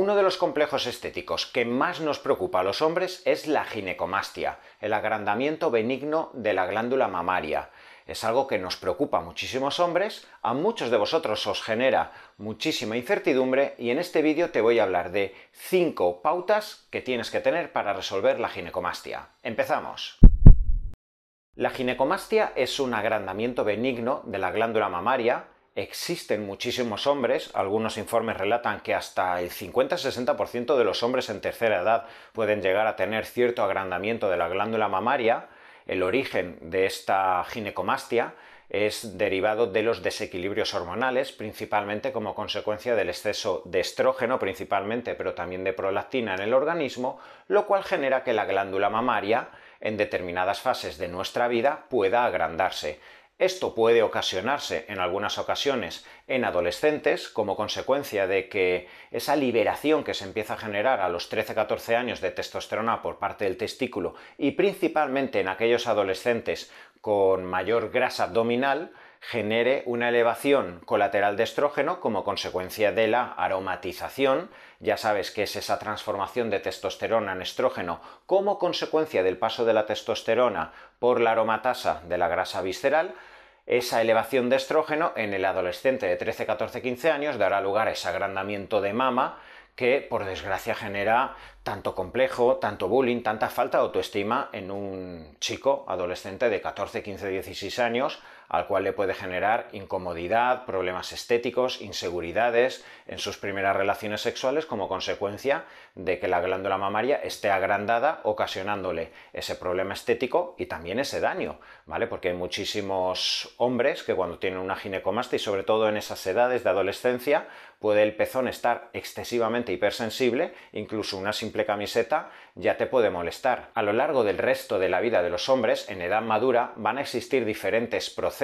Uno de los complejos estéticos que más nos preocupa a los hombres es la ginecomastia, el agrandamiento benigno de la glándula mamaria. Es algo que nos preocupa a muchísimos hombres, a muchos de vosotros os genera muchísima incertidumbre y en este vídeo te voy a hablar de 5 pautas que tienes que tener para resolver la ginecomastia. ¡Empezamos! La ginecomastia es un agrandamiento benigno de la glándula mamaria Existen muchísimos hombres, algunos informes relatan que hasta el 50-60% de los hombres en tercera edad pueden llegar a tener cierto agrandamiento de la glándula mamaria. El origen de esta ginecomastia es derivado de los desequilibrios hormonales, principalmente como consecuencia del exceso de estrógeno, principalmente, pero también de prolactina en el organismo, lo cual genera que la glándula mamaria en determinadas fases de nuestra vida pueda agrandarse. Esto puede ocasionarse en algunas ocasiones en adolescentes como consecuencia de que esa liberación que se empieza a generar a los 13-14 años de testosterona por parte del testículo y principalmente en aquellos adolescentes con mayor grasa abdominal genere una elevación colateral de estrógeno como consecuencia de la aromatización. Ya sabes que es esa transformación de testosterona en estrógeno como consecuencia del paso de la testosterona por la aromatasa de la grasa visceral esa elevación de estrógeno en el adolescente de 13, 14, 15 años dará lugar a ese agrandamiento de mama que por desgracia genera tanto complejo, tanto bullying, tanta falta de autoestima en un chico adolescente de 14, 15, 16 años al cual le puede generar incomodidad, problemas estéticos, inseguridades en sus primeras relaciones sexuales como consecuencia de que la glándula mamaria esté agrandada, ocasionándole ese problema estético y también ese daño, ¿vale? Porque hay muchísimos hombres que cuando tienen una ginecomastia y sobre todo en esas edades de adolescencia, puede el pezón estar excesivamente hipersensible, incluso una simple camiseta ya te puede molestar. A lo largo del resto de la vida de los hombres, en edad madura, van a existir diferentes procesos,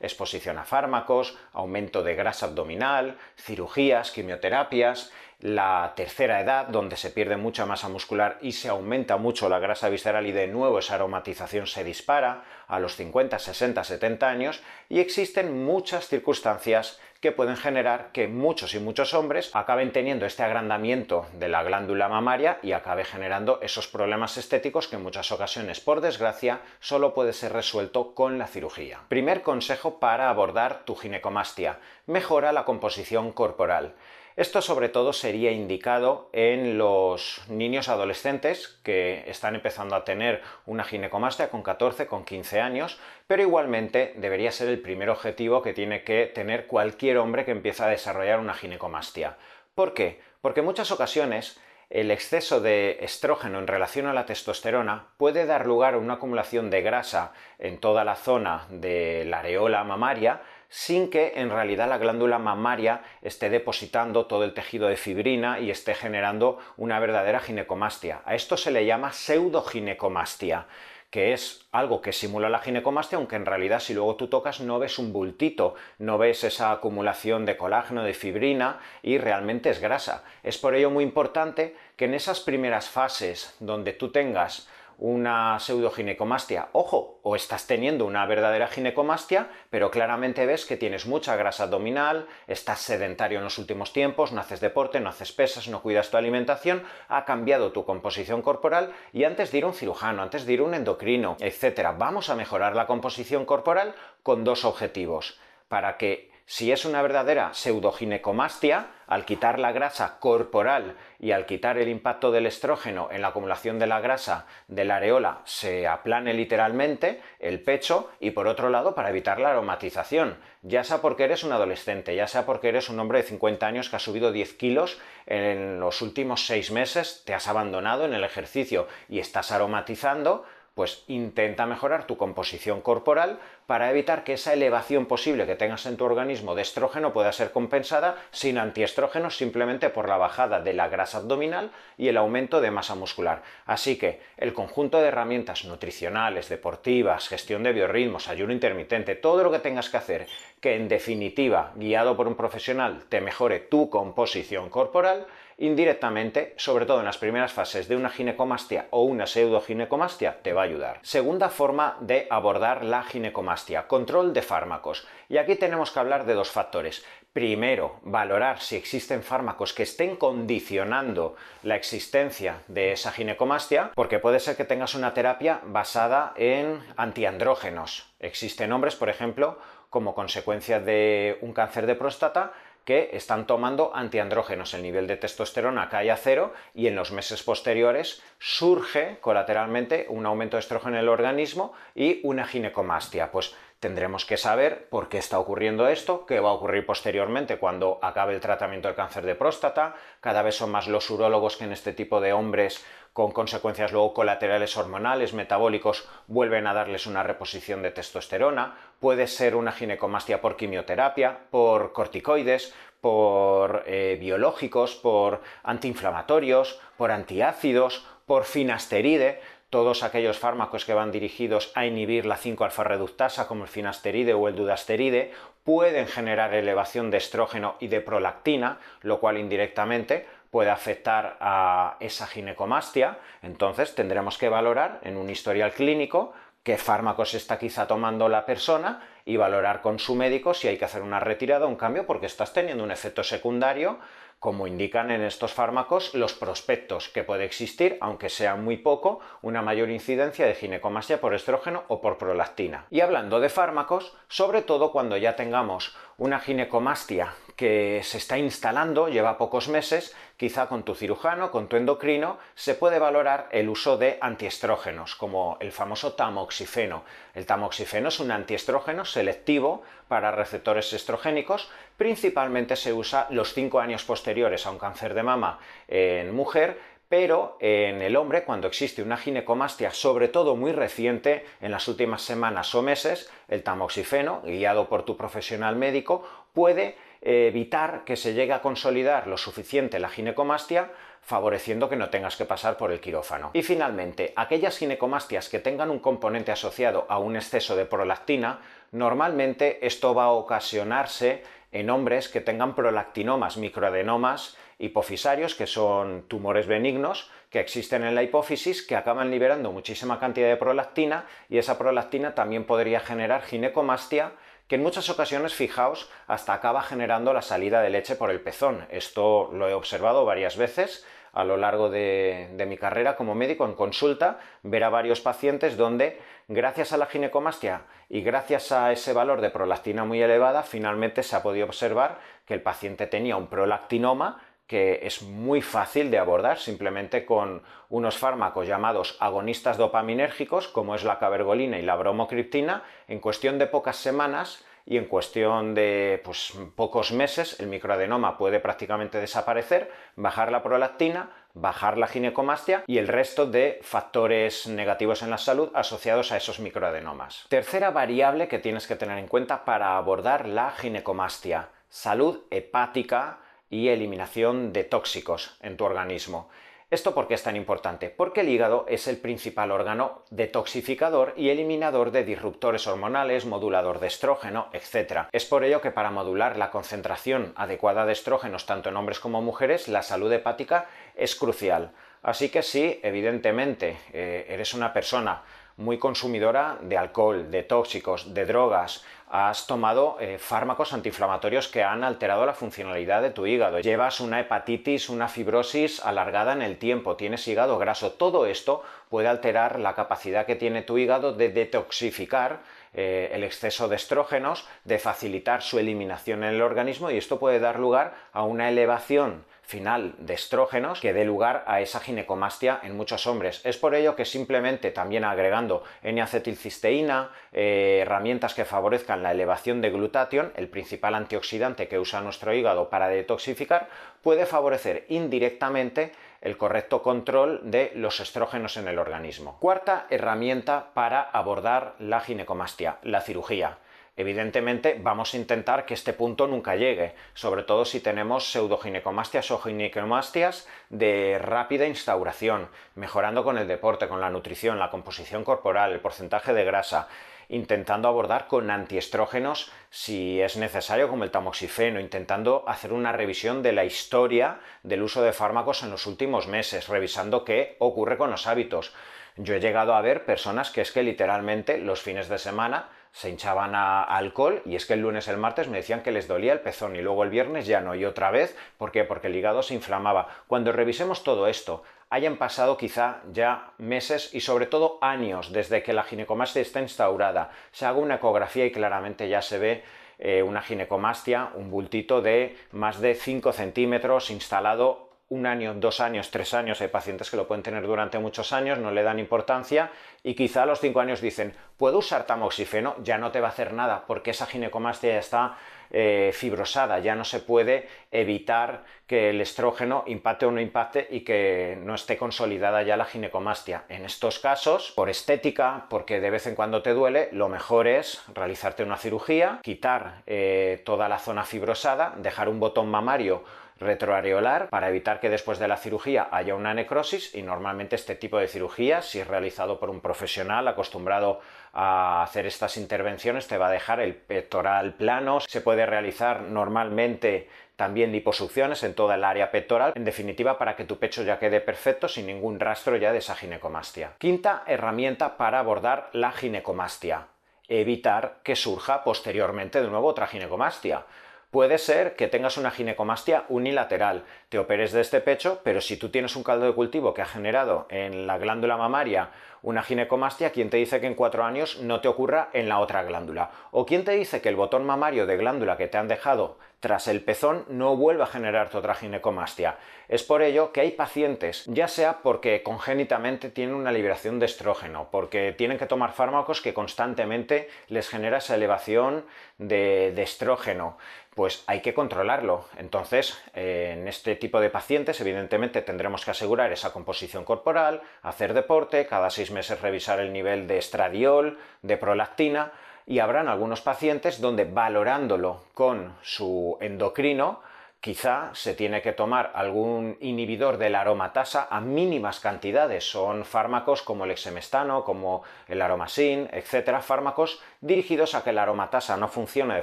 exposición a fármacos, aumento de grasa abdominal, cirugías, quimioterapias, la tercera edad, donde se pierde mucha masa muscular y se aumenta mucho la grasa visceral y de nuevo esa aromatización se dispara a los 50, 60, 70 años y existen muchas circunstancias que pueden generar que muchos y muchos hombres acaben teniendo este agrandamiento de la glándula mamaria y acabe generando esos problemas estéticos que en muchas ocasiones, por desgracia, solo puede ser resuelto con la cirugía. Primer consejo para abordar tu ginecomastia. Mejora la composición corporal. Esto sobre todo sería indicado en los niños adolescentes que están empezando a tener una ginecomastia con 14, con 15 años, pero igualmente debería ser el primer objetivo que tiene que tener cualquier hombre que empieza a desarrollar una ginecomastia. ¿Por qué? Porque en muchas ocasiones el exceso de estrógeno en relación a la testosterona puede dar lugar a una acumulación de grasa en toda la zona de la areola mamaria sin que en realidad la glándula mamaria esté depositando todo el tejido de fibrina y esté generando una verdadera ginecomastia. A esto se le llama pseudoginecomastia que es algo que simula la ginecomastia, aunque en realidad si luego tú tocas no ves un bultito, no ves esa acumulación de colágeno, de fibrina y realmente es grasa. Es por ello muy importante que en esas primeras fases donde tú tengas una pseudoginecomastia, ojo, o estás teniendo una verdadera ginecomastia, pero claramente ves que tienes mucha grasa abdominal, estás sedentario en los últimos tiempos, no haces deporte, no haces pesas, no cuidas tu alimentación, ha cambiado tu composición corporal y antes de ir a un cirujano, antes de ir a un endocrino, etc., vamos a mejorar la composición corporal con dos objetivos, para que si es una verdadera pseudoginecomastia, al quitar la grasa corporal y al quitar el impacto del estrógeno en la acumulación de la grasa de la areola, se aplane literalmente el pecho y por otro lado para evitar la aromatización, ya sea porque eres un adolescente, ya sea porque eres un hombre de 50 años que ha subido 10 kilos en los últimos 6 meses, te has abandonado en el ejercicio y estás aromatizando, pues intenta mejorar tu composición corporal para evitar que esa elevación posible que tengas en tu organismo de estrógeno pueda ser compensada sin antiestrógenos simplemente por la bajada de la grasa abdominal y el aumento de masa muscular. Así que el conjunto de herramientas nutricionales, deportivas, gestión de biorritmos, ayuno intermitente, todo lo que tengas que hacer que en definitiva, guiado por un profesional, te mejore tu composición corporal, indirectamente, sobre todo en las primeras fases de una ginecomastia o una pseudoginecomastia, te va a ayudar. Segunda forma de abordar la ginecomastia, control de fármacos. Y aquí tenemos que hablar de dos factores. primero, valorar si existen fármacos que estén condicionando la existencia de esa ginecomastia, porque puede ser que tengas una terapia basada en antiandrógenos. Existen hombres, por ejemplo, como consecuencia de un cáncer de próstata, que están tomando antiandrógenos. El nivel de testosterona cae a cero y en los meses posteriores surge colateralmente un aumento de estrógeno en el organismo y una ginecomastia. Pues tendremos que saber por qué está ocurriendo esto, qué va a ocurrir posteriormente cuando acabe el tratamiento del cáncer de próstata. Cada vez son más los urólogos que en este tipo de hombres con consecuencias luego colaterales hormonales, metabólicos, vuelven a darles una reposición de testosterona. Puede ser una ginecomastia por quimioterapia, por corticoides, por eh, biológicos, por antiinflamatorios, por antiácidos, por finasteride todos aquellos fármacos que van dirigidos a inhibir la 5-alfa reductasa, como el finasteride o el dudasteride, pueden generar elevación de estrógeno y de prolactina, lo cual indirectamente puede afectar a esa ginecomastia. Entonces tendremos que valorar en un historial clínico qué fármacos está quizá tomando la persona y valorar con su médico si hay que hacer una retirada o un cambio porque estás teniendo un efecto secundario como indican en estos fármacos los prospectos, que puede existir, aunque sea muy poco, una mayor incidencia de ginecomastia por estrógeno o por prolactina. Y hablando de fármacos, sobre todo cuando ya tengamos una ginecomastia que se está instalando, lleva pocos meses, quizá con tu cirujano, con tu endocrino, se puede valorar el uso de antiestrógenos, como el famoso tamoxifeno. El tamoxifeno es un antiestrógeno selectivo para receptores estrogénicos, principalmente se usa los 5 años posteriores a un cáncer de mama en mujer, pero en el hombre, cuando existe una ginecomastia, sobre todo muy reciente, en las últimas semanas o meses, el tamoxifeno, guiado por tu profesional médico, puede evitar que se llegue a consolidar lo suficiente la ginecomastia favoreciendo que no tengas que pasar por el quirófano. Y finalmente, aquellas ginecomastias que tengan un componente asociado a un exceso de prolactina, normalmente esto va a ocasionarse en hombres que tengan prolactinomas, microadenomas hipofisarios, que son tumores benignos que existen en la hipófisis, que acaban liberando muchísima cantidad de prolactina y esa prolactina también podría generar ginecomastia que en muchas ocasiones, fijaos, hasta acaba generando la salida de leche por el pezón. Esto lo he observado varias veces a lo largo de, mi carrera como médico en consulta, ver a varios pacientes donde, gracias a la ginecomastia y gracias a ese valor de prolactina muy elevada, finalmente se ha podido observar que el paciente tenía un prolactinoma que es muy fácil de abordar simplemente con unos fármacos llamados agonistas dopaminérgicos, como es la cabergolina y la bromocriptina, en cuestión de pocas semanas y en cuestión de pues, pocos meses el microadenoma puede prácticamente desaparecer, bajar la prolactina, bajar la ginecomastia y el resto de factores negativos en la salud asociados a esos microadenomas. Tercera variable que tienes que tener en cuenta para abordar la ginecomastia, salud hepática y eliminación de tóxicos en tu organismo. ¿Esto por qué es tan importante? Porque el hígado es el principal órgano detoxificador y eliminador de disruptores hormonales, modulador de estrógeno, etc. Es por ello que para modular la concentración adecuada de estrógenos tanto en hombres como mujeres, la salud hepática es crucial. Así que sí, evidentemente, eh, eres una persona muy consumidora de alcohol, de tóxicos, de drogas, has tomado eh, fármacos antiinflamatorios que han alterado la funcionalidad de tu hígado, llevas una hepatitis, una fibrosis alargada en el tiempo, tienes hígado graso, todo esto puede alterar la capacidad que tiene tu hígado de detoxificar eh, el exceso de estrógenos, de facilitar su eliminación en el organismo y esto puede dar lugar a una elevación final de estrógenos que dé lugar a esa ginecomastia en muchos hombres. Es por ello que simplemente también agregando N-acetilcisteína, eh, herramientas que favorezcan la elevación de glutatión, el principal antioxidante que usa nuestro hígado para detoxificar, puede favorecer indirectamente el correcto control de los estrógenos en el organismo. Cuarta herramienta para abordar la ginecomastia, la cirugía. Evidentemente vamos a intentar que este punto nunca llegue, sobre todo si tenemos pseudoginecomastias o ginecomastias de rápida instauración, mejorando con el deporte, con la nutrición, la composición corporal, el porcentaje de grasa, intentando abordar con antiestrógenos si es necesario, como el tamoxifeno, intentando hacer una revisión de la historia del uso de fármacos en los últimos meses, revisando qué ocurre con los hábitos. Yo he llegado a ver personas que es que literalmente los fines de semana se hinchaban a, alcohol y es que el lunes, el martes me decían que les dolía el pezón y luego el viernes ya no y otra vez, ¿por qué? Porque el hígado se inflamaba. Cuando revisemos todo esto, hayan pasado quizá ya meses y sobre todo años desde que la ginecomastia está instaurada, se haga una ecografía y claramente ya se ve eh, una ginecomastia, un bultito de más de 5 centímetros instalado un año, dos años, tres años, hay pacientes que lo pueden tener durante muchos años, no le dan importancia y quizá a los cinco años dicen, ¿puedo usar tamoxifeno? Ya no te va a hacer nada porque esa ginecomastia ya está eh, fibrosada, ya no se puede evitar que el estrógeno impacte o no impacte y que no esté consolidada ya la ginecomastia. En estos casos, por estética, porque de vez en cuando te duele, lo mejor es realizarte una cirugía, quitar eh, toda la zona fibrosada, dejar un botón mamario retroareolar para evitar que después de la cirugía haya una necrosis y normalmente este tipo de cirugía, si es realizado por un profesional acostumbrado a hacer estas intervenciones, te va a dejar el pectoral plano, se puede realizar normalmente también liposucciones en toda el área pectoral, en definitiva para que tu pecho ya quede perfecto sin ningún rastro ya de esa ginecomastia. Quinta herramienta para abordar la ginecomastia, evitar que surja posteriormente de nuevo otra ginecomastia. Puede ser que tengas una ginecomastia unilateral, te operes de este pecho, pero si tú tienes un caldo de cultivo que ha generado en la glándula mamaria una ginecomastia, ¿quién te dice que en cuatro años no te ocurra en la otra glándula? ¿O quién te dice que el botón mamario de glándula que te han dejado tras el pezón no vuelva a generarte otra ginecomastia? Es por ello que hay pacientes, ya sea porque congénitamente tienen una liberación de estrógeno, porque tienen que tomar fármacos que constantemente les genera esa elevación de, estrógeno, pues hay que controlarlo. Entonces, en este tipo de pacientes, evidentemente, tendremos que asegurar esa composición corporal, hacer deporte, cada seis meses revisar el nivel de estradiol, de prolactina, y habrán algunos pacientes donde valorándolo con su endocrino, Quizá se tiene que tomar algún inhibidor de la aromatasa a mínimas cantidades. Son fármacos como el exemestano, como el aromasin, etcétera, fármacos dirigidos a que la aromatasa no funcione de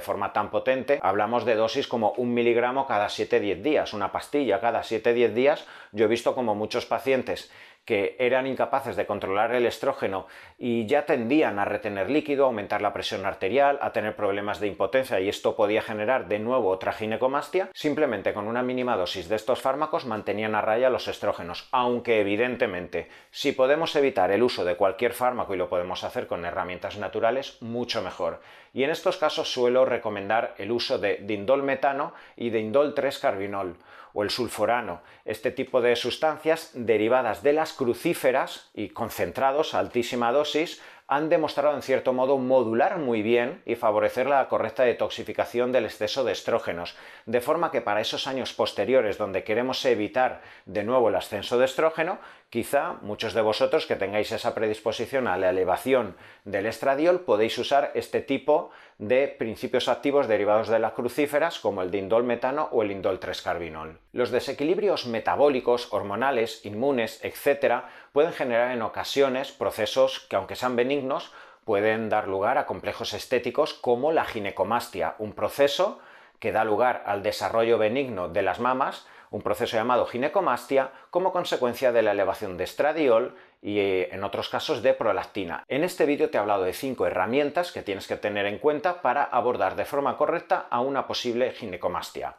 forma tan potente. Hablamos de dosis como un miligramo cada 7-10 días, una pastilla cada 7-10 días. Yo he visto como muchos pacientes que eran incapaces de controlar el estrógeno y ya tendían a retener líquido, aumentar la presión arterial, a tener problemas de impotencia y esto podía generar de nuevo otra ginecomastia, simplemente con una mínima dosis de estos fármacos mantenían a raya los estrógenos, aunque evidentemente si podemos evitar el uso de cualquier fármaco y lo podemos hacer con herramientas naturales, mucho mejor. Y en estos casos suelo recomendar el uso de dindol metano y de indol 3-carbinol o el sulforano, este tipo de sustancias derivadas de las crucíferas y concentrados a altísima dosis han demostrado en cierto modo modular muy bien y favorecer la correcta detoxificación del exceso de estrógenos, de forma que para esos años posteriores donde queremos evitar de nuevo el ascenso de estrógeno, quizá muchos de vosotros que tengáis esa predisposición a la elevación del estradiol podéis usar este tipo de principios activos derivados de las crucíferas como el dindol metano o el indol 3-carbinol. Los desequilibrios metabólicos, hormonales, inmunes, etc. pueden generar en ocasiones procesos que aunque sean benignos pueden dar lugar a complejos estéticos como la ginecomastia, un proceso que da lugar al desarrollo benigno de las mamas, un proceso llamado ginecomastia, como consecuencia de la elevación de estradiol y eh, en otros casos de prolactina. En este vídeo te he hablado de cinco herramientas que tienes que tener en cuenta para abordar de forma correcta a una posible ginecomastia.